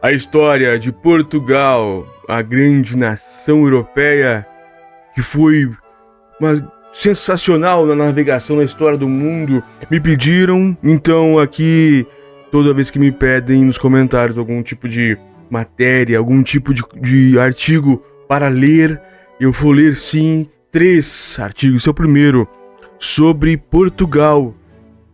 a história de Portugal, a grande nação europeia que foi uma sensacional na navegação na história do mundo. Me pediram, então aqui toda vez que me pedem nos comentários algum tipo de matéria, algum tipo de, de artigo para ler, eu vou ler sim três artigos. Esse é o primeiro sobre Portugal.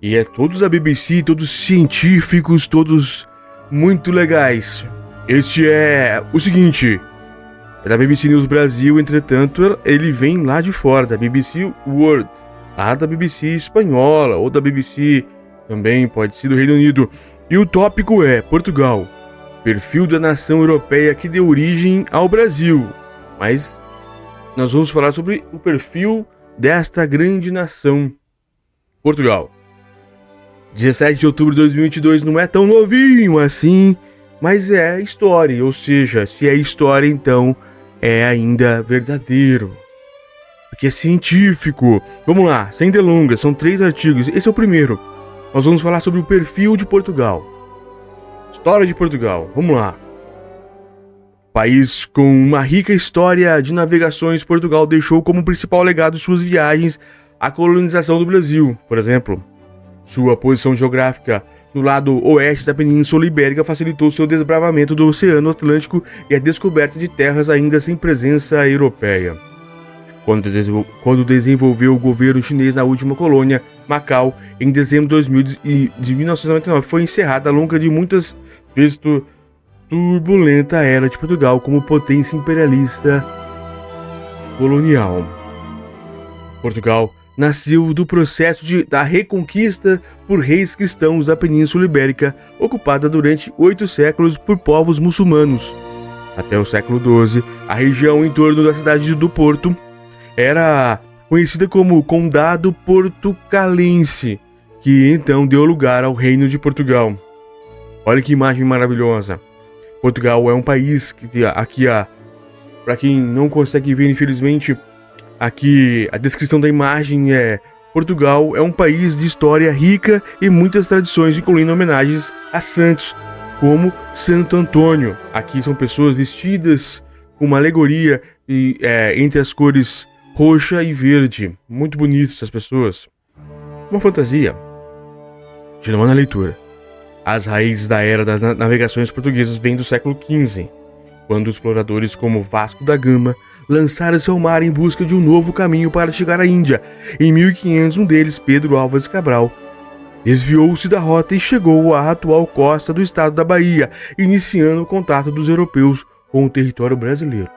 E é todos da BBC, todos científicos, todos muito legais. Este é o seguinte: é da BBC News Brasil, entretanto, ele vem lá de fora, da BBC World, lá da BBC espanhola ou da BBC também, pode ser do Reino Unido. E o tópico é Portugal, perfil da nação europeia que deu origem ao Brasil. Mas nós vamos falar sobre o perfil desta grande nação, Portugal. 17 de outubro de 2022 não é tão novinho assim, mas é história, ou seja, se é história, então é ainda verdadeiro. Porque é científico. Vamos lá, sem delongas, são três artigos. Esse é o primeiro. Nós vamos falar sobre o perfil de Portugal. História de Portugal. Vamos lá. País com uma rica história de navegações, Portugal deixou como principal legado suas viagens a colonização do Brasil, por exemplo. Sua posição geográfica no lado oeste da Península Ibérica facilitou seu desbravamento do Oceano Atlântico e a descoberta de terras ainda sem presença europeia. Quando, desenvolveu o governo chinês na última colônia, Macau, em dezembro de, 2000 de 1999, foi encerrada a longa de muitas vezes turbulenta era de Portugal como potência imperialista colonial. Portugal nasceu do processo de, da reconquista por reis cristãos da Península Ibérica, ocupada durante oito séculos por povos muçulmanos. Até o século XII, a região em torno da cidade do Porto era conhecida como Condado Portucalense, que então deu lugar ao Reino de Portugal. Olha que imagem maravilhosa! Portugal é um país que aqui para quem não consegue ver infelizmente aqui a descrição da imagem é Portugal é um país de história rica e muitas tradições, incluindo homenagens a santos, como Santo Antônio. Aqui são pessoas vestidas com uma alegoria e, é, entre as cores roxa e verde. Muito bonito essas pessoas. Uma fantasia. Continuando na leitura. As raízes da era das navegações portuguesas vêm do século XV, quando exploradores como Vasco da Gama lançaram-se ao mar em busca de um novo caminho para chegar à Índia. Em 1500, um deles, Pedro Alves Cabral, desviou-se da rota e chegou à atual costa do estado da Bahia, iniciando o contato dos europeus com o território brasileiro.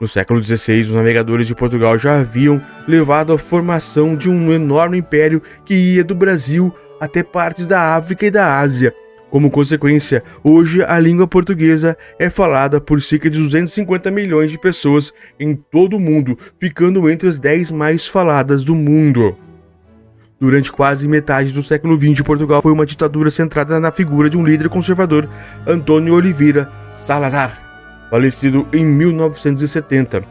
No século XVI, os navegadores de Portugal já haviam levado à formação de um enorme império que ia do Brasil até partes da África e da Ásia. Como consequência, hoje a língua portuguesa é falada por cerca de 250 milhões de pessoas em todo o mundo, ficando entre as 10 mais faladas do mundo. Durante quase metade do século XX, Portugal foi uma ditadura centrada na figura de um líder conservador, Antônio Oliveira Salazar, falecido em 1970.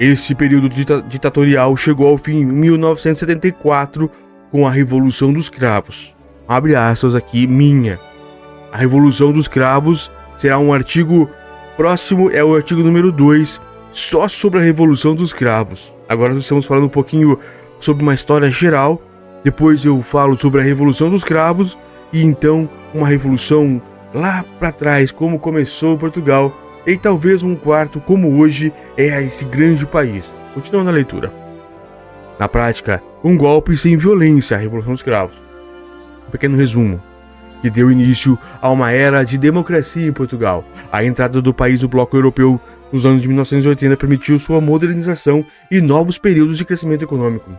Esse período ditatorial chegou ao fim em 1974 com a Revolução dos Cravos. Abre aspas aqui, minha. A Revolução dos Cravos será um artigo próximo, é o artigo número 2, só sobre a Revolução dos Cravos. Agora nós estamos falando um pouquinho sobre uma história geral, depois eu falo sobre a Revolução dos Cravos e então uma revolução lá para trás, como começou Portugal, e talvez um quarto como hoje é esse grande país. Continuando a leitura. Na prática, um golpe sem violência, a Revolução dos Cravos. Um pequeno resumo, que deu início a uma era de democracia em Portugal. A entrada do país no bloco europeu nos anos de 1980 permitiu sua modernização e novos períodos de crescimento econômico.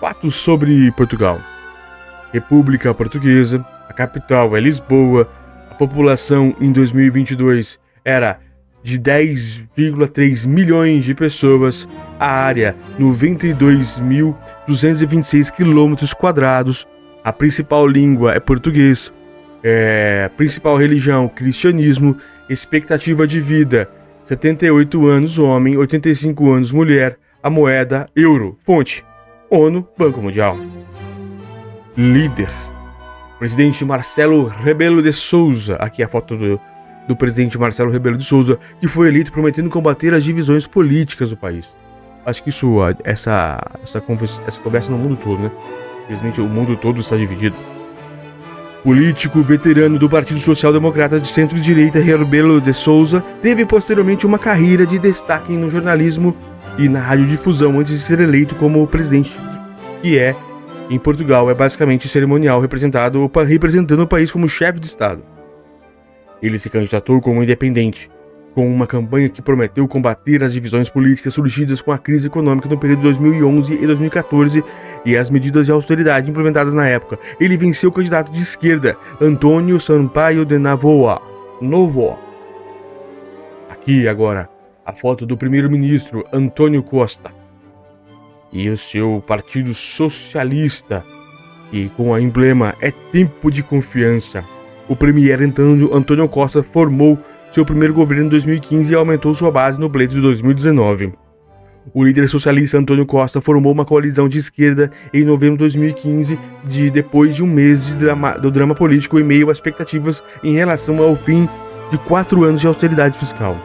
Fatos sobre Portugal: República Portuguesa, a capital é Lisboa, a população em 2022 era de 10,3 milhões de pessoas, a área 92.226 quilômetros quadrados, a principal língua é português, é, principal religião cristianismo, expectativa de vida 78 anos homem, 85 anos mulher, a moeda euro, fonte ONU, Banco Mundial. Líder presidente Marcelo Rebelo de Souza, aqui a foto do, do presidente Marcelo Rebelo de Souza, que foi eleito prometendo combater as divisões políticas do país. Acho que isso, essa, essa, essa conversa no mundo todo, né? Infelizmente o mundo todo está dividido. Político veterano do Partido Social Democrata de centro-direita, Rebelo de Souza, teve posteriormente uma carreira de destaque no jornalismo e na radiodifusão antes de ser eleito como presidente, que é, em Portugal, é basicamente cerimonial representado, representando o país como chefe de Estado. Ele se candidatou como independente, com uma campanha que prometeu combater as divisões políticas surgidas com a crise econômica no período de 2011 e 2014 e as medidas de austeridade implementadas na época. Ele venceu o candidato de esquerda, Antônio Sampaio de Navoa. Novo. Aqui agora a foto do primeiro-ministro Antônio Costa e o seu Partido Socialista, e com a emblema É Tempo de Confiança. O premier Antônio, Antônio Costa formou seu primeiro governo em 2015 e aumentou sua base no pleito de 2019. O líder socialista Antônio Costa formou uma coalizão de esquerda em novembro de 2015, de, depois de um mês de drama, do drama político e meio a expectativas em relação ao fim de quatro anos de austeridade fiscal.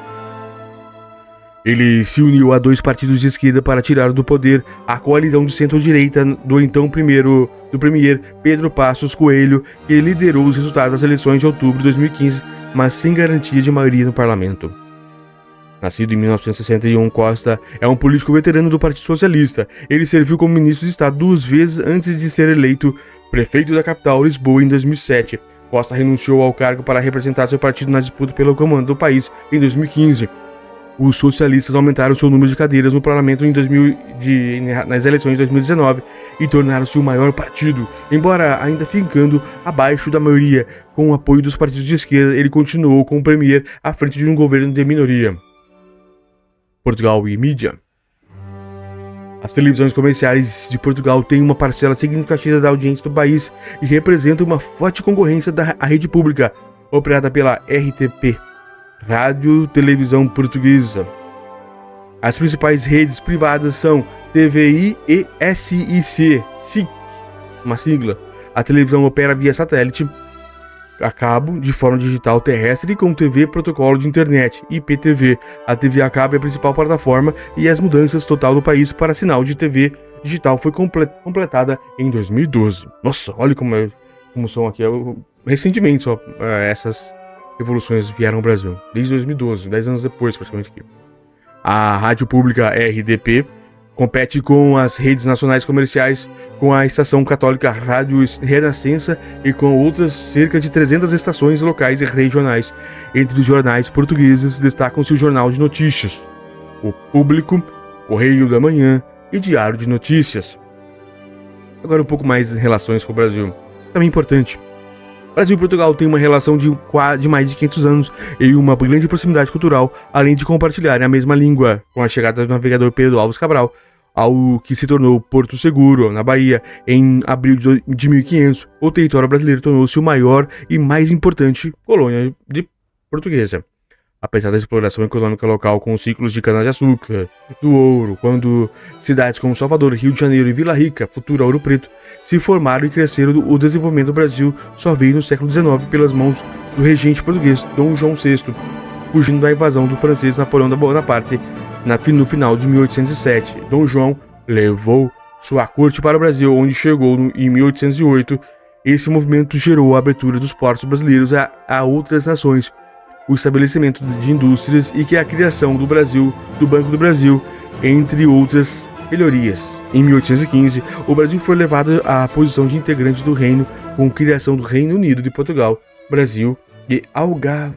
Ele se uniu a dois partidos de esquerda para tirar do poder a coalizão de centro-direita do então primeiro do premier Pedro Passos Coelho, que liderou os resultados das eleições de outubro de 2015, mas sem garantia de maioria no parlamento. Nascido em 1961, Costa é um político veterano do Partido Socialista. Ele serviu como ministro de Estado duas vezes antes de ser eleito prefeito da capital, Lisboa, em 2007. Costa renunciou ao cargo para representar seu partido na disputa pelo comando do país em 2015 os socialistas aumentaram seu número de cadeiras no parlamento em 2000, de, nas eleições de 2019 e tornaram-se o maior partido, embora ainda ficando abaixo da maioria. Com o apoio dos partidos de esquerda, ele continuou como premier à frente de um governo de minoria. Portugal e mídia. As televisões comerciais de Portugal têm uma parcela significativa da audiência do país e representam uma forte concorrência da rede pública, operada pela RTP. Rádio Televisão Portuguesa. As principais redes privadas são TVI e SIC, SIC, uma sigla. A televisão opera via satélite a cabo de forma digital terrestre com TV protocolo de internet IPTV. A TV a cabo é a principal plataforma e as mudanças total do país para sinal de TV digital foi completada em 2012. Nossa, olha como, é, como são aqui recentemente só é, essas revoluções vieram ao Brasil, desde 2012, 10 anos depois, praticamente aqui. A rádio pública RDP compete com as redes nacionais comerciais, com a estação católica Rádio Renascença e com outras cerca de 300 estações locais e regionais. Entre os jornais portugueses destacam-se o Jornal de Notícias, o Público, Correio da Manhã e Diário de Notícias. Agora um pouco mais em relações com o Brasil. Também importante, Brasil e Portugal têm uma relação de, de mais de 500 anos e uma grande proximidade cultural, além de compartilharem a mesma língua. Com a chegada do navegador Pedro Alves Cabral, ao que se tornou Porto Seguro, na Bahia, em abril de 1500, o território brasileiro tornou-se o maior e mais importante colônia de portuguesa apesar da exploração econômica local com ciclos de cana-de-açúcar, do ouro, quando cidades como Salvador, Rio de Janeiro e Vila Rica, futura Ouro Preto, se formaram e cresceram, o desenvolvimento do Brasil só veio no século XIX pelas mãos do regente português Dom João VI, fugindo da invasão do francês Napoleão da Bonaparte no final de 1807. Dom João levou sua corte para o Brasil, onde chegou em 1808. Esse movimento gerou a abertura dos portos brasileiros a, a outras nações, o estabelecimento de indústrias e que a criação do Brasil, do Banco do Brasil, entre outras melhorias. Em 1815, o Brasil foi levado à posição de integrante do reino com a criação do Reino Unido de Portugal, Brasil e Algarve.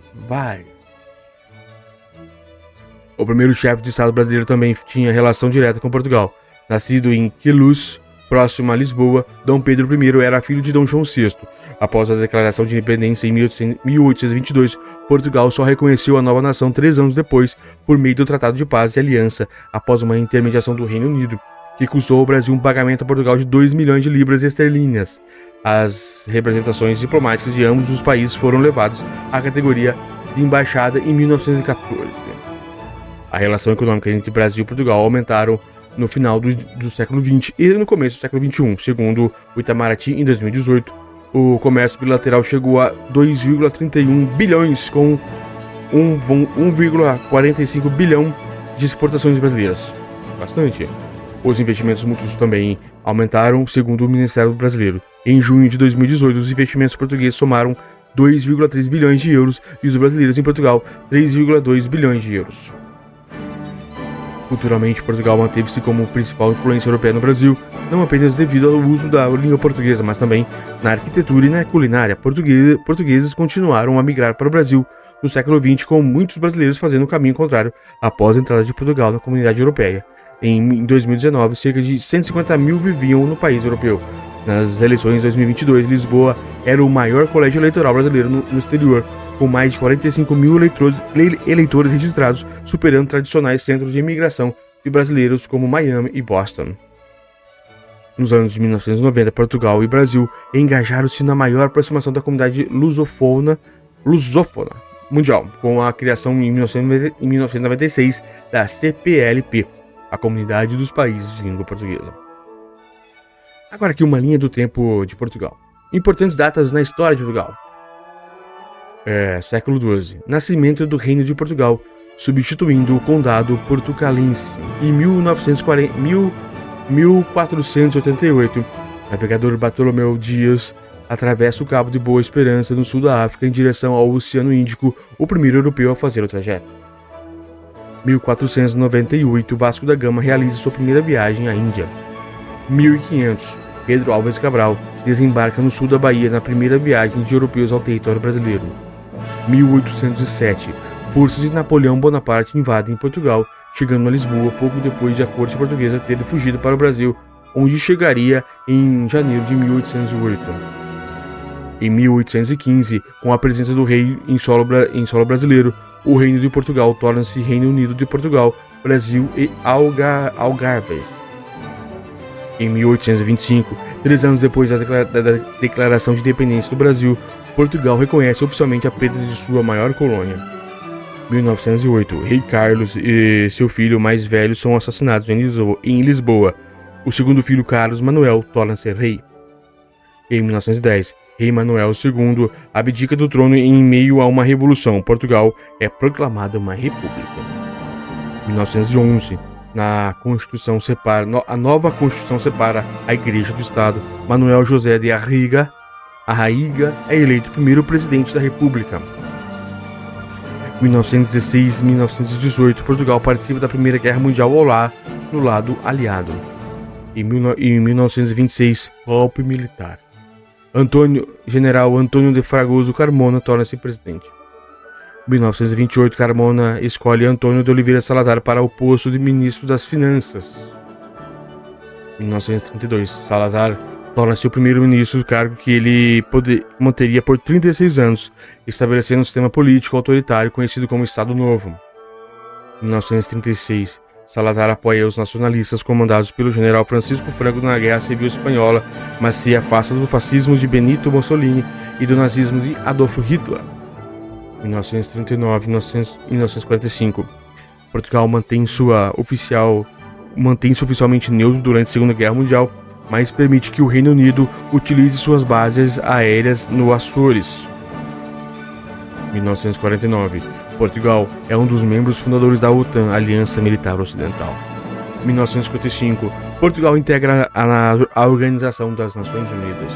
O primeiro chefe de Estado brasileiro também tinha relação direta com Portugal. Nascido em Queluz, próximo a Lisboa, Dom Pedro I era filho de Dom João VI Após a declaração de independência em 1822, Portugal só reconheceu a nova nação três anos depois, por meio do Tratado de Paz e Aliança, após uma intermediação do Reino Unido, que custou ao Brasil um pagamento a Portugal de 2 milhões de libras esterlinas. As representações diplomáticas de ambos os países foram levadas à categoria de embaixada em 1914. A relação econômica entre Brasil e Portugal aumentaram no final do, do século XX e no começo do século XXI, segundo o Itamaraty em 2018 o comércio bilateral chegou a 2,31 bilhões, com 1,45 bilhão de exportações brasileiras. Bastante. Os investimentos mútuos também aumentaram, segundo o Ministério Brasileiro. Em junho de 2018, os investimentos portugueses somaram 2,3 bilhões de euros e os brasileiros em Portugal 3,2 bilhões de euros. Culturalmente, Portugal manteve-se como principal influência europeia no Brasil, não apenas devido ao uso da língua portuguesa, mas também na arquitetura e na culinária. Portugueses, portugueses continuaram a migrar para o Brasil no século XX, com muitos brasileiros fazendo o caminho contrário após a entrada de Portugal na comunidade europeia. Em 2019, cerca de 150 mil viviam no país europeu. Nas eleições de 2022, Lisboa era o maior colégio eleitoral brasileiro no, no exterior, com mais de 45 mil eleitores, eleitores registrados, superando tradicionais centros de imigração de brasileiros como Miami e Boston. Nos anos de 1990, Portugal e Brasil engajaram-se na maior aproximação da comunidade lusofona, lusófona mundial, com a criação em 1996 da CPLP, a Comunidade dos Países de Língua Portuguesa. Agora aqui uma linha do tempo de Portugal. Importantes datas na história de Portugal. É, século XII. Nascimento do Reino de Portugal, substituindo o Condado Portucalense. Em 1940, 1488, navegador Bartolomeu Dias atravessa o Cabo de Boa Esperança no sul da África em direção ao Oceano Índico, o primeiro europeu a fazer o trajeto. 1498, Vasco da Gama realiza sua primeira viagem à Índia. 1500, Pedro Alves Cabral desembarca no sul da Bahia na primeira viagem de europeus ao território brasileiro. 1807, forças de Napoleão Bonaparte invadem Portugal, chegando a Lisboa pouco depois de a corte portuguesa ter fugido para o Brasil, onde chegaria em janeiro de 1808. Em 1815, com a presença do rei em solo, em solo brasileiro, o Reino de Portugal torna-se Reino Unido de Portugal, Brasil e Alga Algarves. Em 1825, três anos depois da, da declaração de independência do Brasil, Portugal reconhece oficialmente a perda de sua maior colônia. 1908, Rei Carlos e seu filho mais velho são assassinados em Lisboa. O segundo filho, Carlos Manuel, torna-se rei. Em 1910, Rei Manuel II abdica do trono em meio a uma revolução. Portugal é proclamada uma república. 1911, na Constituição separa, a nova Constituição separa a Igreja do Estado. Manuel José de Arriga Arraiga é eleito primeiro presidente da República. 1916-1918, Portugal participa da Primeira Guerra Mundial ao lá, no lado aliado. Em, 1926, golpe militar. Antônio, General Antônio de Fragoso Carmona torna-se presidente. 1928, Carmona escolhe Antônio de Oliveira Salazar para o posto de ministro das Finanças. 1932, Salazar torna-se o primeiro-ministro do cargo que ele poder, manteria por 36 anos, estabelecendo um sistema político autoritário conhecido como Estado Novo. Em 1936, Salazar apoia os nacionalistas comandados pelo general Francisco Franco na Guerra Civil Espanhola, mas se afasta do fascismo de Benito Mussolini e do nazismo de Adolf Hitler. Em 1939 e 1945, Portugal mantém sua oficial mantém-se oficialmente neutro durante a Segunda Guerra Mundial mas permite que o Reino Unido utilize suas bases aéreas no Açores. 1949. Portugal é um dos membros fundadores da OTAN, Aliança Militar Ocidental. 1955. Portugal integra a, a Organização das Nações Unidas.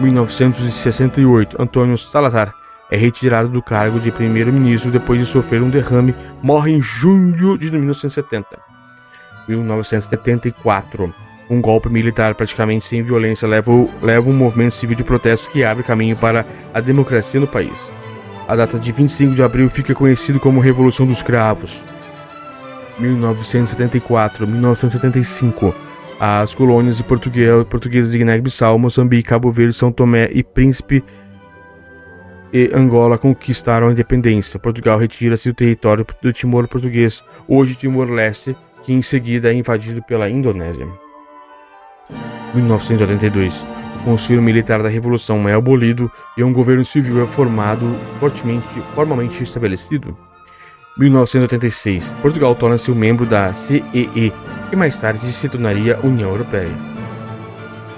1968. Antônio Salazar é retirado do cargo de primeiro-ministro depois de sofrer um derrame, morre em junho de 1970. 1974. Um golpe militar praticamente sem violência leva, leva um movimento civil de protesto que abre caminho para a democracia no país. A data de 25 de abril fica conhecido como Revolução dos Cravos. 1974-1975 As colônias de portugueses de Guiné-Bissau, Moçambique, Cabo Verde, São Tomé e Príncipe e Angola conquistaram a independência. Portugal retira-se do território do Timor português, hoje Timor-Leste, que em seguida é invadido pela Indonésia. 1982. Conselho Militar da Revolução é abolido e um governo civil é formado fortemente, formalmente estabelecido. 1986. Portugal torna-se um membro da CEE, que mais tarde se tornaria União Europeia.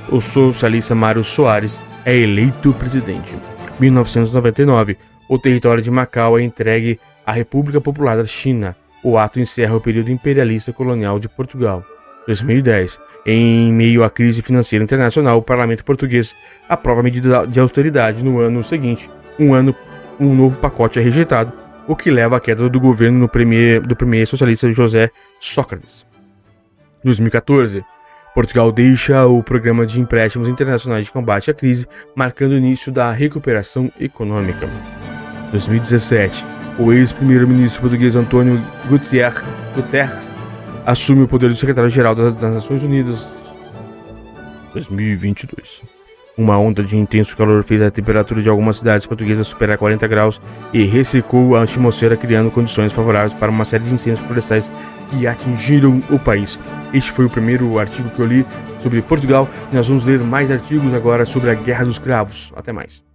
O socialista Mário Soares é eleito presidente. 1999. O território de Macau é entregue à República Popular da China. O ato encerra o período imperialista colonial de Portugal. 2010. Em meio à crise financeira internacional, o parlamento português aprova a medida de austeridade no ano seguinte. Um ano, um novo pacote é rejeitado, o que leva à queda do governo premier, do premier socialista José Sócrates. 2014. Portugal deixa o programa de empréstimos internacionais de combate à crise, marcando o início da recuperação econômica. 2017. O ex-primeiro-ministro português Guterres, Guterres assume o poder de secretário-geral das Nações Unidas 2022. Uma onda de intenso calor fez a temperatura de algumas cidades portuguesas superar 40 graus e ressecou a atmosfera, criando condições favoráveis para uma série de incêndios florestais que atingiram o país. Este foi o primeiro artigo que eu li sobre Portugal. Nós vamos ler mais artigos agora sobre a Guerra dos Cravos. Até mais.